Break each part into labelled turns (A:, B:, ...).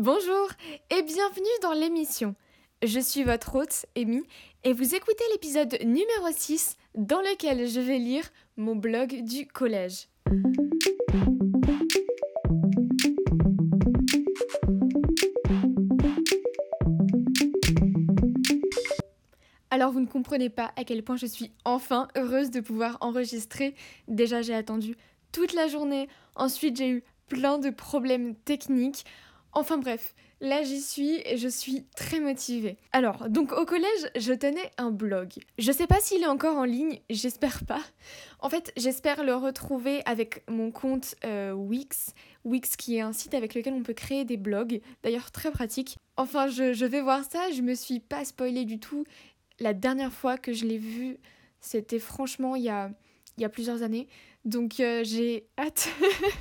A: Bonjour et bienvenue dans l'émission. Je suis votre hôte, Amy, et vous écoutez l'épisode numéro 6 dans lequel je vais lire mon blog du collège. Alors vous ne comprenez pas à quel point je suis enfin heureuse de pouvoir enregistrer. Déjà j'ai attendu toute la journée, ensuite j'ai eu plein de problèmes techniques. Enfin bref, là j'y suis et je suis très motivée. Alors, donc au collège, je tenais un blog. Je sais pas s'il est encore en ligne, j'espère pas. En fait, j'espère le retrouver avec mon compte euh, Wix. Wix qui est un site avec lequel on peut créer des blogs, d'ailleurs très pratique. Enfin, je, vais voir ça, je me suis pas spoilée du tout la dernière fois que je l'ai vu, c'était franchement il y a, il y a plusieurs années. Donc euh, j'ai hâte.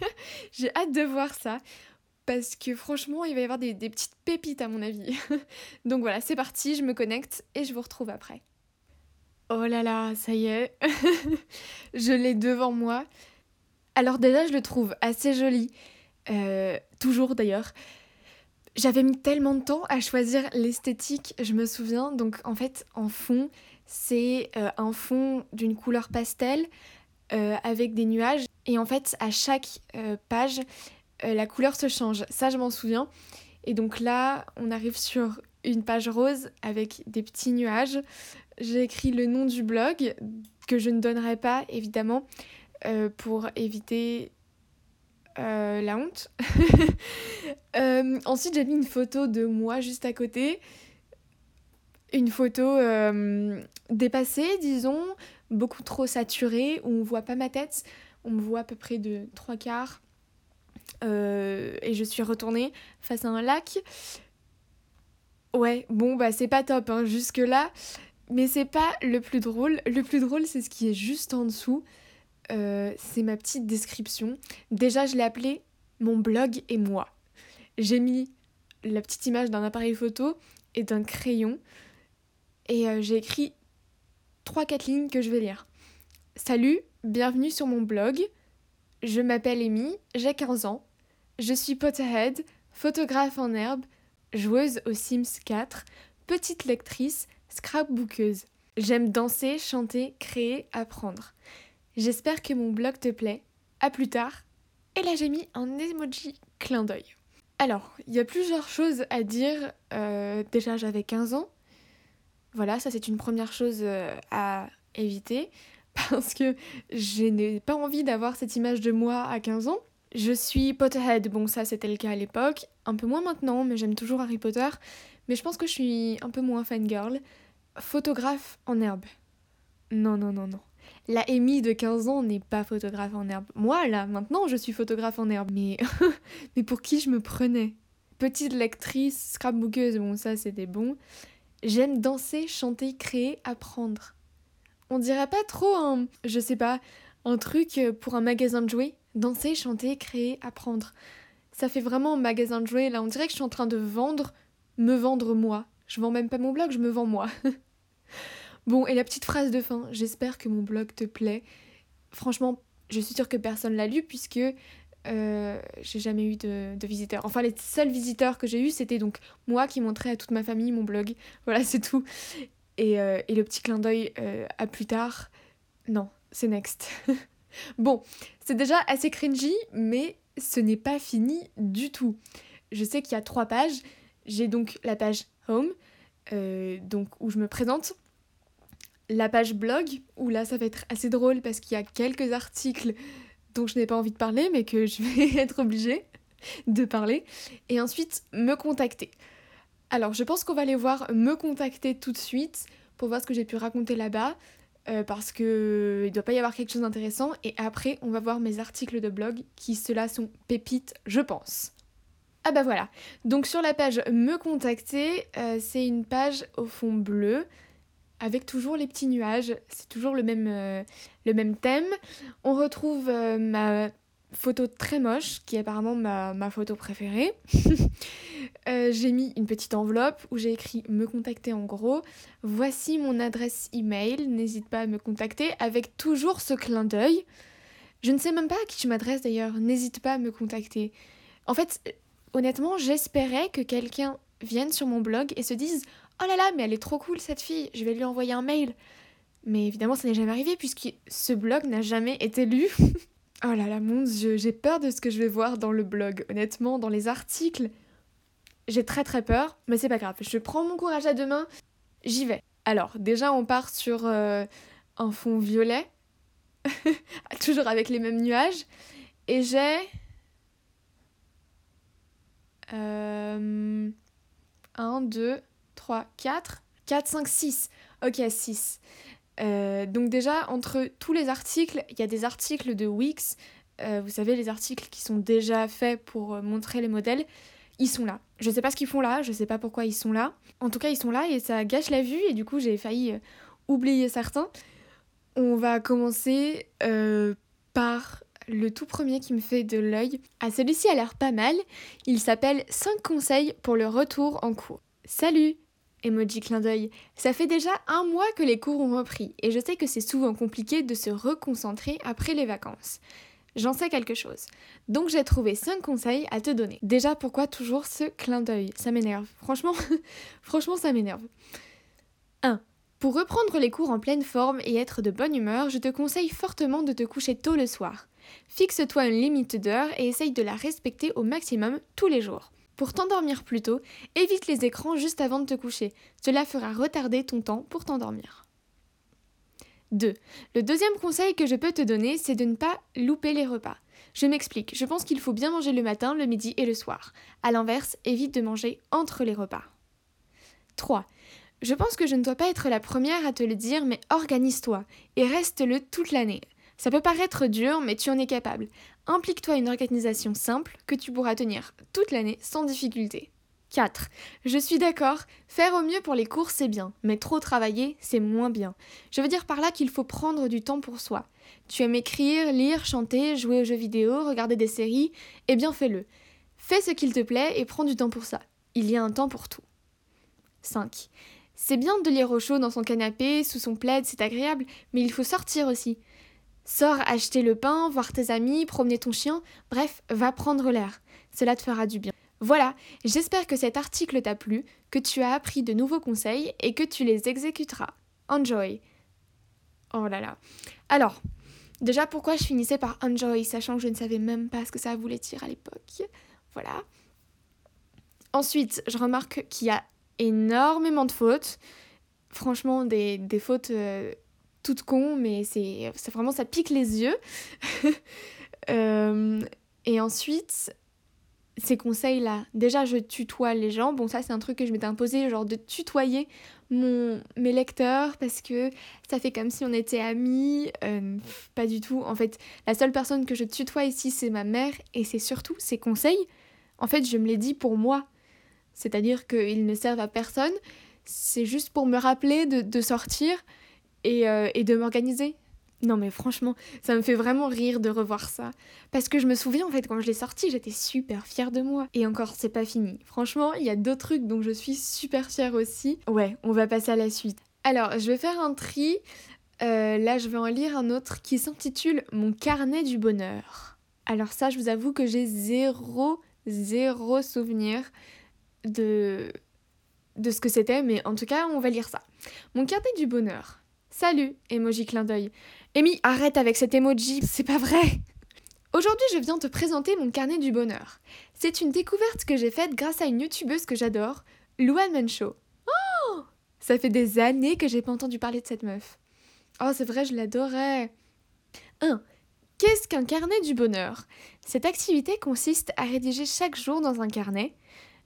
A: j'ai hâte de voir ça. Parce que franchement, il va y avoir des, petites pépites à mon avis. Donc voilà, c'est parti, je me connecte et je vous retrouve après. Oh là là, ça y est. je l'ai devant moi. Alors déjà, je le trouve assez joli. Euh, toujours d'ailleurs. J'avais mis tellement de temps à choisir l'esthétique, je me souviens. Donc en fait, en fond, c'est euh, un fond d'une couleur pastel euh, avec des nuages. Et en fait, à chaque euh, la couleur se change. Ça, je m'en souviens. Et donc là, on arrive sur une page rose avec des petits nuages. J'ai écrit le nom du blog, que je ne donnerai pas, évidemment, pour éviter euh, la honte. Euh, ensuite, j'ai mis une photo de moi juste à côté. Une photo euh, dépassée, disons, beaucoup trop saturée, où on voit pas ma tête. On me voit à peu près de trois quarts. Et je suis retournée face à un lac. Ouais, bon, bah c'est pas top, hein, jusque-là. Mais c'est pas le plus drôle. Le plus drôle, c'est ce qui est juste en dessous. Euh, c'est ma petite description. Déjà, je l'ai appelé mon blog et moi. J'ai mis la petite image d'un appareil photo et d'un crayon et euh, j'ai écrit 3-4 lignes que je vais lire. Salut, bienvenue sur mon blog. Je m'appelle Amy, j'ai 15 ans. Je suis Potterhead, photographe en herbe, joueuse aux Sims 4, petite lectrice, scrapbookeuse. J'aime danser, chanter, créer, apprendre. J'espère que mon blog te plaît. À plus tard. Et là j'ai mis un emoji clin d'œil. Alors, il y a plusieurs choses à dire. Euh, déjà j'avais 15 ans. Voilà, ça c'est une première chose euh, à éviter. Parce que je n'ai pas envie d'avoir cette image de moi à 15 ans. Je suis Potterhead, bon ça c'était le cas à l'époque, un peu moins maintenant, mais j'aime toujours Harry Potter. Mais je pense que je suis un peu moins fangirl. Photographe en herbe. Non, non, non, non. La Amy de 15 ans n'est pas photographe en herbe. Moi, là, maintenant, je suis photographe en herbe. Mais, mais pour qui je me prenais? Petite lectrice, scrapbookeuse, bon, ça c'était bon. J'aime danser, chanter, créer, apprendre. On dirait pas trop un, je sais pas, un truc pour un magasin de jouets? Danser, chanter, créer, apprendre. Ça fait vraiment un magasin de jouets, là. On dirait que je suis en train de vendre, me vendre moi. Je vends même pas mon blog, je me vends moi. Bon, et la petite phrase de fin, j'espère que mon blog te plaît. Franchement, je suis sûre que personne l'a lu puisque euh, j'ai jamais eu de, visiteurs. Enfin, les seuls visiteurs que j'ai eus, c'était donc moi qui montrais à toute ma famille mon blog. Voilà, c'est tout. Et, euh, le petit clin d'œil euh, à plus tard, non, c'est next. bon, c'est déjà assez cringy, mais ce n'est pas fini du tout. Je sais qu'il y a trois pages. J'ai donc la page Home, donc où je me présente la page blog, où là ça va être assez drôle parce qu'il y a quelques articles dont je n'ai pas envie de parler, mais que je vais être obligée de parler. Et ensuite, me contacter. Alors, je pense qu'on va aller voir me contacter tout de suite pour voir ce que j'ai pu raconter là-bas. Euh, parce que il doit pas y avoir quelque chose d'intéressant et après on va voir mes articles de blog qui ceux-là sont pépites je pense. Ah bah voilà, donc sur la page me contacter, euh, c'est une page au fond bleu avec toujours les petits nuages, c'est toujours le même, euh, le même thème. On retrouve ma photo très moche, qui est apparemment ma, photo préférée. Euh, j'ai mis une petite enveloppe où j'ai écrit me contacter en gros. Voici mon adresse email, n'hésite pas à me contacter, avec toujours ce clin d'œil. Je ne sais même pas à qui je m'adresse d'ailleurs, n'hésite pas à me contacter. En fait, honnêtement, j'espérais que quelqu'un vienne sur mon blog et se dise Oh là là, mais elle est trop cool cette fille, je vais lui envoyer un mail. Mais évidemment, ça n'est jamais arrivé puisque ce blog n'a jamais été lu. oh là là, mon dieu, j'ai peur de ce que je vais voir dans le blog. Honnêtement, dans les articles, j'ai très très peur, mais c'est pas grave. Je prends mon courage à deux mains, j'y vais. Alors, déjà, on part sur euh, un fond violet, toujours avec les mêmes nuages, et j'ai. Euh, 1, 2, 3, 4. 4, 5, 6. Ok, 6. Euh, donc déjà, entre tous les articles, il y a des articles de Wix, euh, vous savez, les articles qui sont déjà faits pour euh, montrer les modèles, ils sont là. Je sais pas ce qu'ils font là, je sais pas pourquoi ils sont là. En tout cas, ils sont là et ça gâche la vue et du coup, j'ai failli oublier certains. On va commencer par le tout premier qui me fait de l'œil. Ah, celui-ci a l'air pas mal. Il s'appelle 5 conseils pour le retour en cours. Salut Emoji clin d'œil. Ça fait déjà un mois que les cours ont repris et je sais que c'est souvent compliqué de se reconcentrer après les vacances. J'en sais quelque chose. Donc j'ai trouvé 5 conseils à te donner. Déjà, pourquoi toujours ce clin d'œil? Ça m'énerve. Franchement, franchement, ça m'énerve. 1. Pour reprendre les cours en pleine forme et être de bonne humeur, je te conseille fortement de te coucher tôt le soir. Fixe-toi une limite d'heure et essaye de la respecter au maximum tous les jours. Pour t'endormir plus tôt, évite les écrans juste avant de te coucher. Cela fera retarder ton temps pour t'endormir. 2. Le deuxième conseil que je peux te donner, c'est de ne pas louper les repas. Je m'explique, je pense qu'il faut bien manger le matin, le midi et le soir. A l'inverse, évite de manger entre les repas. 3. Je pense que je ne dois pas être la première à te le dire, mais organise-toi et reste-le toute l'année. Ça peut paraître dur, mais tu en es capable. Implique-toi une organisation simple que tu pourras tenir toute l'année sans difficulté. 4. Je suis d'accord, faire au mieux pour les cours c'est bien, mais trop travailler c'est moins bien. Je veux dire par là qu'il faut prendre du temps pour soi. Tu aimes écrire, lire, chanter, jouer aux jeux vidéo, regarder des séries, eh bien fais-le. Fais ce qu'il te plaît et prends du temps pour ça. Il y a un temps pour tout. 5. C'est bien de lire au chaud dans son canapé, sous son plaid, c'est agréable, mais il faut sortir aussi. Sors acheter le pain, voir tes amis, promener ton chien, bref, va prendre l'air. Cela te fera du bien. Voilà, j'espère que cet article t'a plu, que tu as appris de nouveaux conseils et que tu les exécuteras. Enjoy. Oh là là. Alors, déjà pourquoi je finissais par enjoy, sachant que je ne savais même pas ce que ça voulait dire à l'époque? Voilà. Ensuite, je remarque qu'il y a énormément de fautes. Franchement, des, fautes euh, toute con, mais c'est vraiment, ça pique les yeux. Euh, et ensuite, ces conseils-là, déjà je tutoie les gens, bon ça c'est un truc que je m'étais imposé, genre de tutoyer mon, mes lecteurs parce que ça fait comme si on était amis, euh, pas du tout. En fait, la seule personne que je tutoie ici c'est ma mère et c'est surtout ses conseils. En fait, je me les dis pour moi, c'est-à-dire qu'ils ne servent à personne, c'est juste pour me rappeler de, de sortir euh, et, de m'organiser. Non mais franchement, ça me fait vraiment rire de revoir ça. Parce que je me souviens en fait quand je l'ai sorti, j'étais super fière de moi. Et encore, c'est pas fini. Franchement, il y a d'autres trucs dont je suis super fière aussi. Ouais, on va passer à la suite. Alors, je vais faire un tri. Euh, là, je vais en lire un autre qui s'intitule Mon carnet du bonheur. Alors ça, je vous avoue que j'ai zéro, zéro souvenir de, de ce que c'était, mais en tout cas, on va lire ça. Mon carnet du bonheur. Salut, emoji clin d'œil. Amy, arrête avec cet emoji, c'est pas vrai. Aujourd'hui, je viens te présenter mon carnet du bonheur. C'est une découverte que j'ai faite grâce à une youtubeuse que j'adore, Luan Mancho. Oh Ça fait des années que j'ai pas entendu parler de cette meuf. Oh, c'est vrai, je l'adorais. 1. Qu'est-ce qu'un carnet du bonheur? Cette activité consiste à rédiger chaque jour dans un carnet,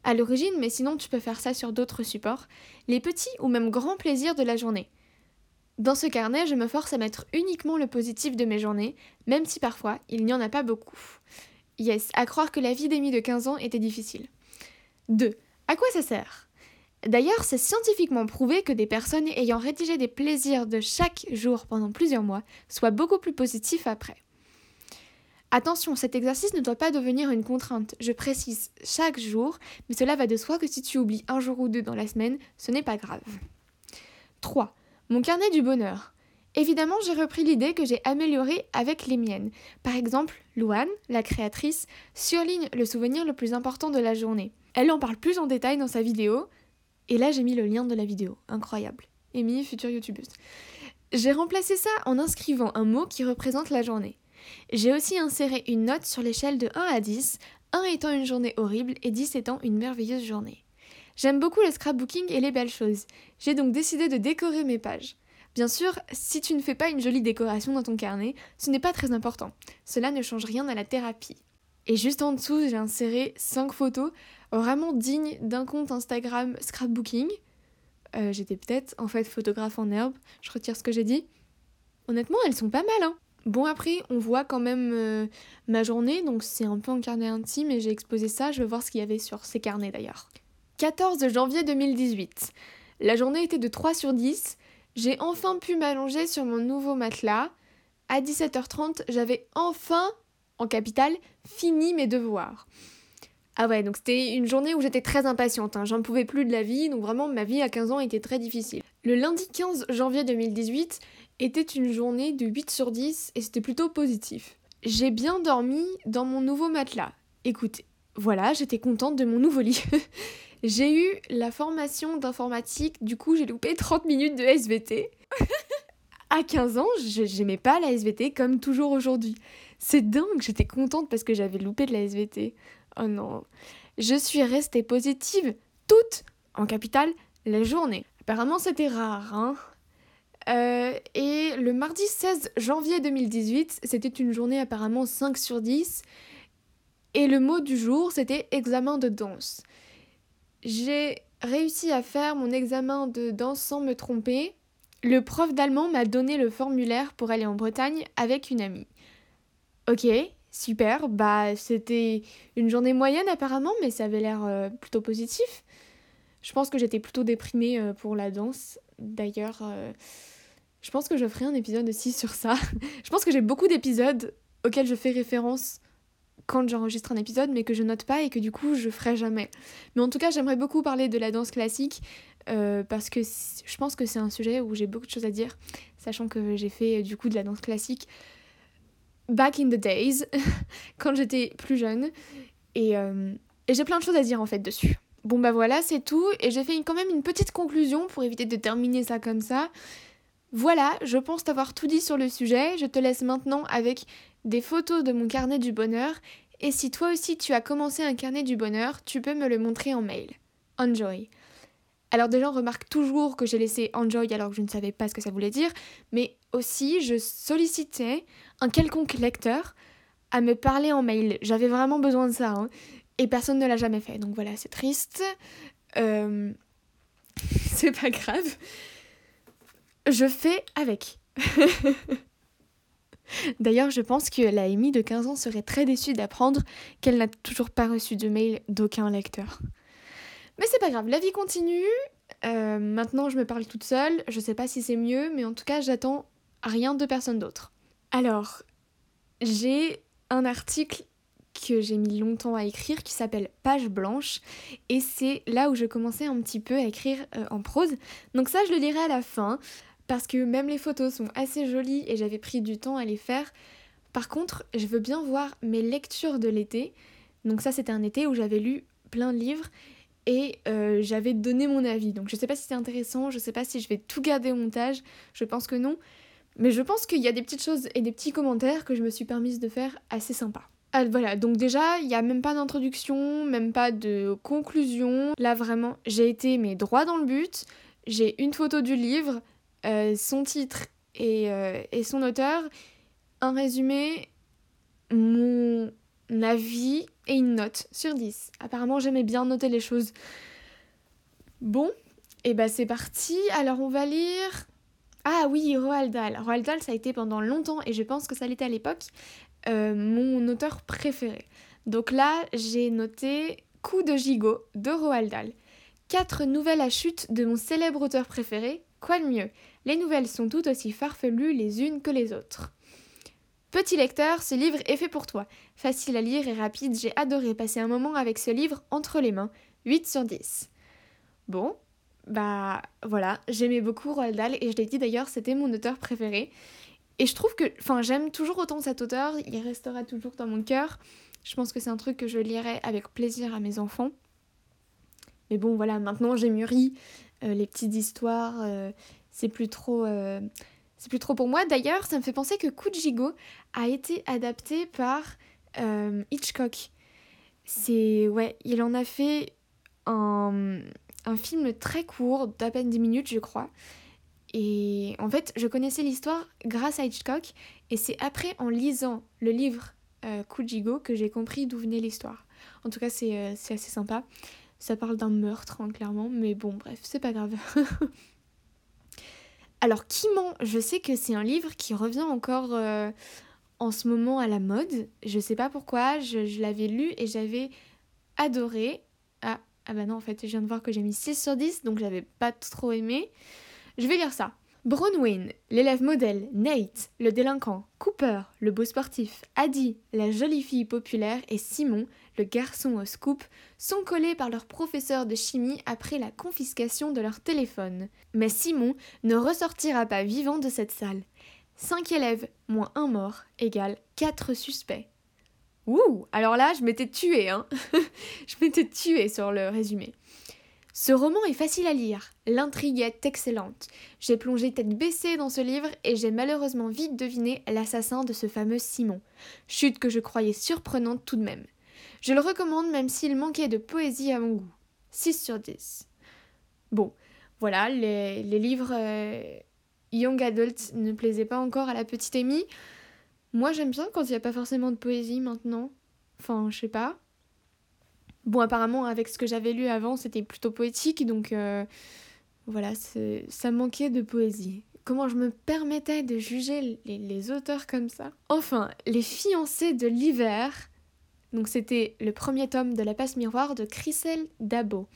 A: à l'origine, mais sinon tu peux faire ça sur d'autres supports, les petits ou même grands plaisirs de la journée. Dans ce carnet, je me force à mettre uniquement le positif de mes journées, même si parfois il n'y en a pas beaucoup. Yes, à croire que la vie d'Amy de 15 ans était difficile. 2. À quoi ça sert? D'ailleurs, c'est scientifiquement prouvé que des personnes ayant rédigé des plaisirs de chaque jour pendant plusieurs mois soient beaucoup plus positifs après. Attention, cet exercice ne doit pas devenir une contrainte. Je précise chaque jour, mais cela va de soi que si tu oublies un jour ou deux dans la semaine, ce n'est pas grave. 3. Mon carnet du bonheur. Évidemment, j'ai repris l'idée que j'ai améliorée avec les miennes. Par exemple, Louane, la créatrice, surligne le souvenir le plus important de la journée. Elle en parle plus en détail dans sa vidéo, et là j'ai mis le lien de la vidéo. Incroyable. Amy, future youtubeuse. J'ai remplacé ça en inscrivant un mot qui représente la journée. J'ai aussi inséré une note sur l'échelle de 1 à 10, 1 étant une journée horrible et 10 étant une merveilleuse journée. J'aime beaucoup le scrapbooking et les belles choses. J'ai donc décidé de décorer mes pages. Bien sûr, si tu ne fais pas une jolie décoration dans ton carnet, ce n'est pas très important. Cela ne change rien à la thérapie. Et juste en dessous, j'ai inséré 5 photos vraiment dignes d'un compte Instagram scrapbooking. Euh, j'étais peut-être en fait photographe en herbe, je retire ce que j'ai dit. Honnêtement, elles sont pas mal, hein. Bon, après, on voit quand même euh, ma journée, donc c'est un peu en carnet intime et j'ai exposé ça. Je vais voir ce qu'il y avait sur ces carnets d'ailleurs. 14 janvier 2018. La journée était de 3 sur 10. J'ai enfin pu m'allonger sur mon nouveau matelas. À 17h30, j'avais enfin, en capitale, fini mes devoirs. Ah ouais, donc c'était une journée où j'étais très impatiente, hein. j'en pouvais plus de la vie, donc vraiment ma vie à 15 ans était très difficile. Le lundi 15 janvier 2018 était une journée de 8 sur 10 et c'était plutôt positif. J'ai bien dormi dans mon nouveau matelas. Écoutez, voilà, j'étais contente de mon nouveau lit. j'ai eu la formation d'informatique, du coup j'ai loupé 30 minutes de SVT. à 15 ans, j'aimais pas la SVT comme toujours aujourd'hui. C'est dingue, j'étais contente parce que j'avais loupé de la SVT. Oh non. Je suis restée positive toute, en capitale, la journée. Apparemment c'était rare, hein. Euh, et le mardi 16 janvier 2018, c'était une journée apparemment 5 sur 10. Et le mot du jour, c'était examen de danse. J'ai réussi à faire mon examen de danse sans me tromper. Le prof d'allemand m'a donné le formulaire pour aller en Bretagne avec une amie. Ok, super, bah c'était une journée moyenne apparemment, mais ça avait l'air euh, plutôt positif. Je pense que j'étais plutôt déprimée euh, pour la danse. D'ailleurs, je pense que je ferai un épisode aussi sur ça. je pense que j'ai beaucoup d'épisodes auxquels je fais référence quand j'enregistre un épisode, mais que je note pas et que du coup je ferai jamais. Mais en tout cas, j'aimerais beaucoup parler de la danse classique euh, parce que je pense que c'est un sujet où j'ai beaucoup de choses à dire, sachant que j'ai fait du coup de la danse classique back in the days, quand j'étais plus jeune, euh, et j'ai plein de choses à dire en fait dessus. Bon bah voilà, c'est tout, et j'ai fait quand même une petite conclusion pour éviter de terminer ça comme ça. Voilà, je pense t'avoir tout dit sur le sujet. Je te laisse maintenant avec des photos de mon carnet du bonheur. Et si toi aussi tu as commencé un carnet du bonheur, tu peux me le montrer en mail. Enjoy. Alors des gens remarquent toujours que j'ai laissé enjoy alors que je ne savais pas ce que ça voulait dire, mais aussi je sollicitais un quelconque lecteur à me parler en mail. J'avais vraiment besoin de ça, hein. et personne ne l'a jamais fait. Donc voilà, c'est triste. Euh... c'est pas grave je fais avec. D'ailleurs, je pense que la Amy de 15 ans serait très déçue d'apprendre qu'elle n'a toujours pas reçu de mail d'aucun lecteur. Mais c'est pas grave, la vie continue. Euh, maintenant, je me parle toute seule. Je sais pas si c'est mieux, mais en tout cas, j'attends rien de personne d'autre. Alors, j'ai un article que j'ai mis longtemps à écrire qui s'appelle Page blanche et c'est là où je commençais un petit peu à écrire euh, en prose. Donc ça je le dirai à la fin parce que même les photos sont assez jolies et j'avais pris du temps à les faire. Par contre, je veux bien voir mes lectures de l'été. Donc ça, c'était un été où j'avais lu plein de livres et euh, j'avais donné mon avis. Donc je sais pas si c'est intéressant, je sais pas si je vais tout garder au montage, je pense que non. Mais je pense qu'il y a des petites choses et des petits commentaires que je me suis permise de faire assez sympa. Ah, voilà, donc déjà, il n'y a même pas d'introduction, même pas de conclusion. Là, vraiment, j'ai été mais droit dans le but. J'ai une photo du livre, euh, son titre euh, et, son auteur, un résumé, mon avis et une note sur 10. Apparemment, j'aimais bien noter les choses. Bon, et bah c'est parti. Alors on va lire. Ah oui, Roald Dahl. Roald Dahl, ça a été pendant longtemps, et je pense que ça l'était à l'époque, euh, mon auteur préféré. Donc là, j'ai noté Coup de gigot de Roald Dahl. Quatre nouvelles à chute de mon célèbre auteur préféré, quoi de mieux? Les nouvelles sont toutes aussi farfelues les unes que les autres. Petit lecteur, ce livre est fait pour toi. Facile à lire et rapide, j'ai adoré passer un moment avec ce livre entre les mains. 8 sur 10. Bon, bah voilà, j'aimais beaucoup Roald Dahl et je l'ai dit d'ailleurs, c'était mon auteur préféré. Et je trouve que, enfin, j'aime toujours autant cet auteur, il restera toujours dans mon cœur. Je pense que c'est un truc que je lirai avec plaisir à mes enfants. Mais bon, voilà, maintenant j'ai mûri, euh, les petites histoires, euh, c'est plus trop, euh, c'est plus trop pour moi. D'ailleurs, ça me fait penser que Kujigo a été adapté par Hitchcock. C'est, ouais, il en a fait un, un film très court, d'à peine 10 minutes, je crois. Et en fait, je connaissais l'histoire grâce à Hitchcock, et c'est après, en lisant le livre euh, Kujigo, que j'ai compris d'où venait l'histoire. En tout cas, c'est euh, assez sympa. Ça parle d'un meurtre, hein, clairement, mais bon, bref, c'est pas grave. Alors, qui ment? Je sais que c'est un livre qui revient encore euh, en ce moment à la mode. Je sais pas pourquoi, je, l'avais lu et j'avais adoré. Ah, ah bah non, en fait, je viens de voir que j'ai mis 6 sur 10, donc j'avais pas trop aimé. Je vais lire ça. Bronwyn, l'élève modèle, Nate, le délinquant, Cooper, le beau sportif, Addie, la jolie fille populaire et Simon, le garçon au scoop, sont collés par leur professeur de chimie après la confiscation de leur téléphone. Mais Simon ne ressortira pas vivant de cette salle. 5 élèves moins un mort égale 4 suspects. Ouh, alors là, je m'étais tuée, hein. je m'étais tuée sur le résumé. Ce roman est facile à lire, l'intrigue est excellente. J'ai plongé tête baissée dans ce livre et j'ai malheureusement vite deviné l'assassin de ce fameux Simon. Chute que je croyais surprenante tout de même. Je le recommande même s'il manquait de poésie à mon goût. 6 sur 10. Bon, voilà, les, livres euh, Young Adult ne plaisaient pas encore à la petite Amy. Moi j'aime bien quand il n'y a pas forcément de poésie maintenant. Enfin, je sais pas. Bon, apparemment, avec ce que j'avais lu avant, c'était plutôt poétique, donc euh, voilà, ça manquait de poésie. Comment je me permettais de juger les, auteurs comme ça? Enfin, Les fiancés de l'hiver. Donc c'était le premier tome de La passe miroir de Chriselle Dabo.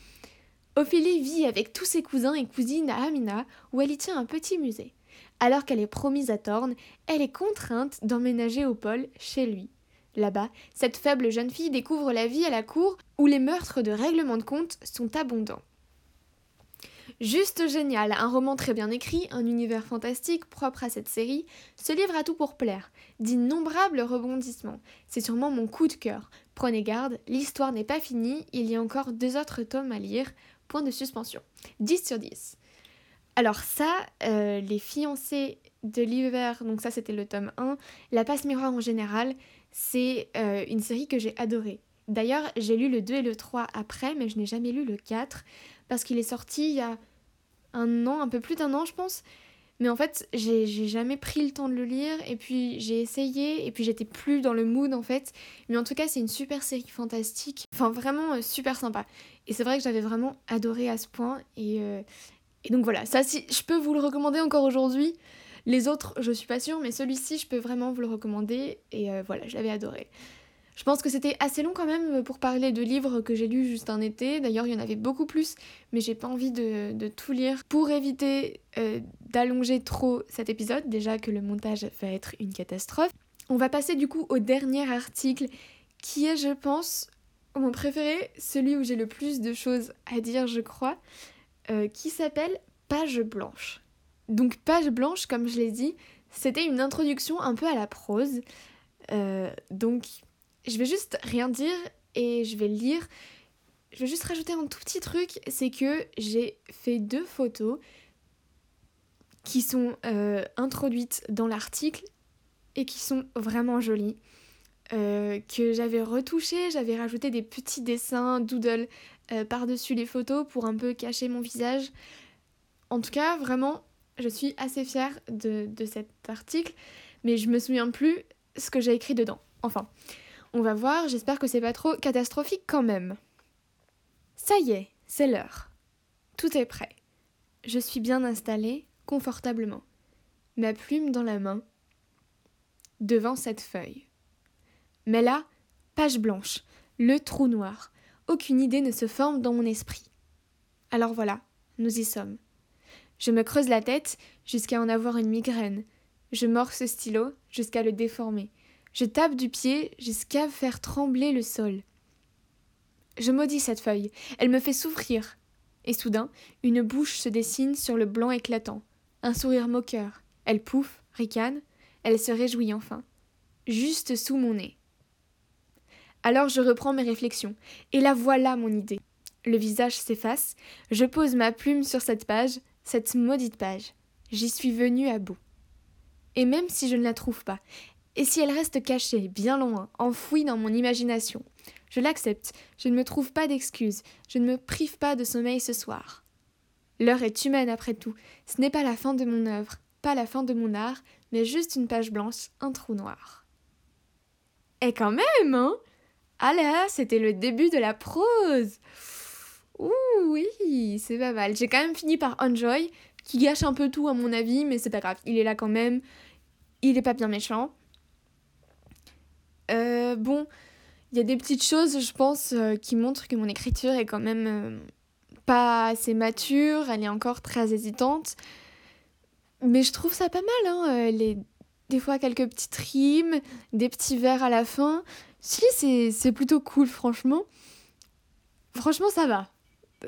A: Ophélie vit avec tous ses cousins et cousines à Amina, où elle y tient un petit musée. Alors qu'elle est promise à Thorne, elle est contrainte d'emménager au pôle chez lui. Là-bas, cette faible jeune fille découvre la vie à la cour où les meurtres de règlement de compte sont abondants. Juste génial, un roman très bien écrit, un univers fantastique propre à cette série, ce livre a tout pour plaire, d'innombrables rebondissements. C'est sûrement mon coup de cœur. Prenez garde, l'histoire n'est pas finie, il y a encore deux autres tomes à lire. Point de suspension. 10 sur 10. Alors ça, euh, les fiancés de l'hiver, donc ça c'était le tome 1, la passe miroir en général, c'est euh, une série que j'ai adorée. D'ailleurs, j'ai lu le 2 et le 3 après, mais je n'ai jamais lu le 4 parce qu'il est sorti il y a un an, un peu plus d'un an, je pense. Mais en fait, j'ai jamais pris le temps de le lire et puis j'ai essayé et puis j'étais plus dans le mood en fait. Mais en tout cas, c'est une super série fantastique. Enfin, vraiment euh, super sympa. Et c'est vrai que j'avais vraiment adoré à ce point. Et, euh, et donc voilà, ça, si, je peux vous le recommander encore aujourd'hui. Les autres, je suis pas sûre, mais celui-ci, je peux vraiment vous le recommander. Et euh, voilà, je l'avais adoré. Je pense que c'était assez long quand même pour parler de livres que j'ai lus juste un été. D'ailleurs, il y en avait beaucoup plus, mais j'ai pas envie de, tout lire pour éviter euh, d'allonger trop cet épisode. Déjà que le montage va être une catastrophe. On va passer du coup au dernier article qui est, je pense, mon préféré, celui où j'ai le plus de choses à dire, je crois, euh, qui s'appelle Page blanche. Donc page blanche, comme je l'ai dit, c'était une introduction un peu à la prose. Euh, donc je vais juste rien dire et je vais lire. Je vais juste rajouter un tout petit truc, c'est que j'ai fait deux photos qui sont euh, introduites dans l'article et qui sont vraiment jolies. Euh, que j'avais retouché, j'avais rajouté des petits dessins doodle par-dessus les photos pour un peu cacher mon visage. En tout cas, vraiment, je suis assez fière de, cet article, mais je me souviens plus ce que j'ai écrit dedans. Enfin, on va voir, j'espère que c'est pas trop catastrophique quand même. Ça y est, c'est l'heure. Tout est prêt. Je suis bien installée, confortablement. Ma plume dans la main, devant cette feuille. Mais là, page blanche, le trou noir. Aucune idée ne se forme dans mon esprit. Alors voilà, nous y sommes. Je me creuse la tête jusqu'à en avoir une migraine. Je mords ce stylo jusqu'à le déformer. Je tape du pied jusqu'à faire trembler le sol. Je maudis cette feuille. Elle me fait souffrir. Et soudain, une bouche se dessine sur le blanc éclatant. Un sourire moqueur. Elle pouffe, ricane, elle se réjouit enfin. Juste sous mon nez. Alors je reprends mes réflexions, et la voilà mon idée. Le visage s'efface, je pose ma plume sur cette page, cette maudite page. J'y suis venue à bout. Et même si je ne la trouve pas, et si elle reste cachée, bien loin, enfouie dans mon imagination, je l'accepte, je ne me trouve pas d'excuses, je ne me prive pas de sommeil ce soir. L'heure est humaine après tout, ce n'est pas la fin de mon œuvre, pas la fin de mon art, mais juste une page blanche, un trou noir. Et quand même, hein Ah là, c'était le début de la prose Ouh oui, c'est pas mal. J'ai quand même fini par Enjoy, qui gâche un peu tout à mon avis, mais c'est pas grave, il est là quand même. Il est pas bien méchant. Euh, bon, il y a des petites choses, je pense, euh, qui montrent que mon écriture est quand même euh, pas assez mature, elle est encore très hésitante. Mais je trouve ça pas mal, hein. Les, des fois quelques petites rimes, des petits vers à la fin. Si, c'est plutôt cool, franchement. Franchement, ça va.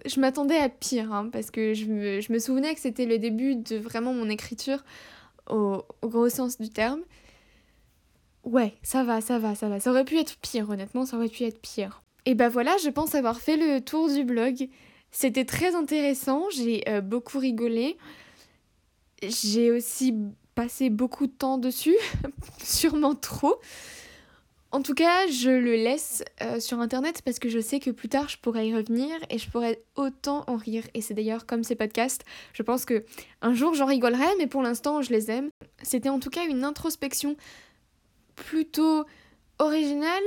A: Je m'attendais à pire, hein, parce que je me, je me souvenais que c'était le début de vraiment mon écriture au, au gros sens du terme. Ouais, ça va, ça va, ça va. Ça aurait pu être pire, honnêtement, ça aurait pu être pire. Et bah voilà, je pense avoir fait le tour du blog. C'était très intéressant, j'ai euh, beaucoup rigolé. J'ai aussi passé beaucoup de temps dessus, sûrement trop. En tout cas, je le laisse euh, sur internet parce que je sais que plus tard je pourrais y revenir et je pourrais autant en rire. Et c'est d'ailleurs comme ces podcasts, je pense que un jour j'en rigolerai, mais pour l'instant je les aime. C'était en tout cas une introspection plutôt original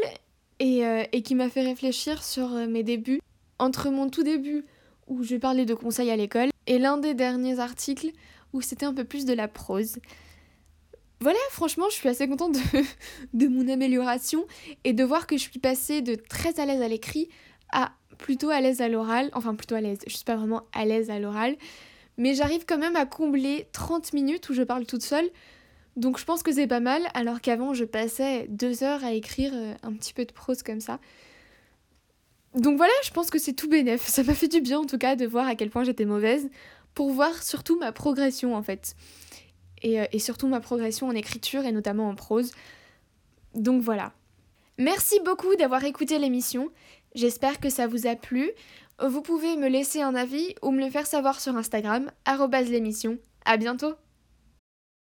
A: et, euh, et qui m'a fait réfléchir sur euh, mes débuts. Entre mon tout début, où je parlais de conseils à l'école, et l'un des derniers articles où c'était un peu plus de la prose. Voilà, franchement, je suis assez contente de, de mon amélioration et de voir que je suis passée de très à l'aise à l'écrit à plutôt à l'aise à l'oral. Enfin, plutôt à l'aise, je suis pas vraiment à l'aise à l'oral. Mais j'arrive quand même à combler 30 minutes où je parle toute seule donc je pense que c'est pas mal, alors qu'avant je passais deux heures à écrire euh, un petit peu de prose comme ça. Donc voilà, je pense que c'est tout bénef. Ça m'a fait du bien en tout cas de voir à quel point j'étais mauvaise, pour voir surtout ma progression en fait. Et, euh, surtout ma progression en écriture et notamment en prose. Donc voilà. Merci beaucoup d'avoir écouté l'émission. J'espère que ça vous a plu. Vous pouvez me laisser un avis ou me le faire savoir sur Instagram, l'émission. À bientôt!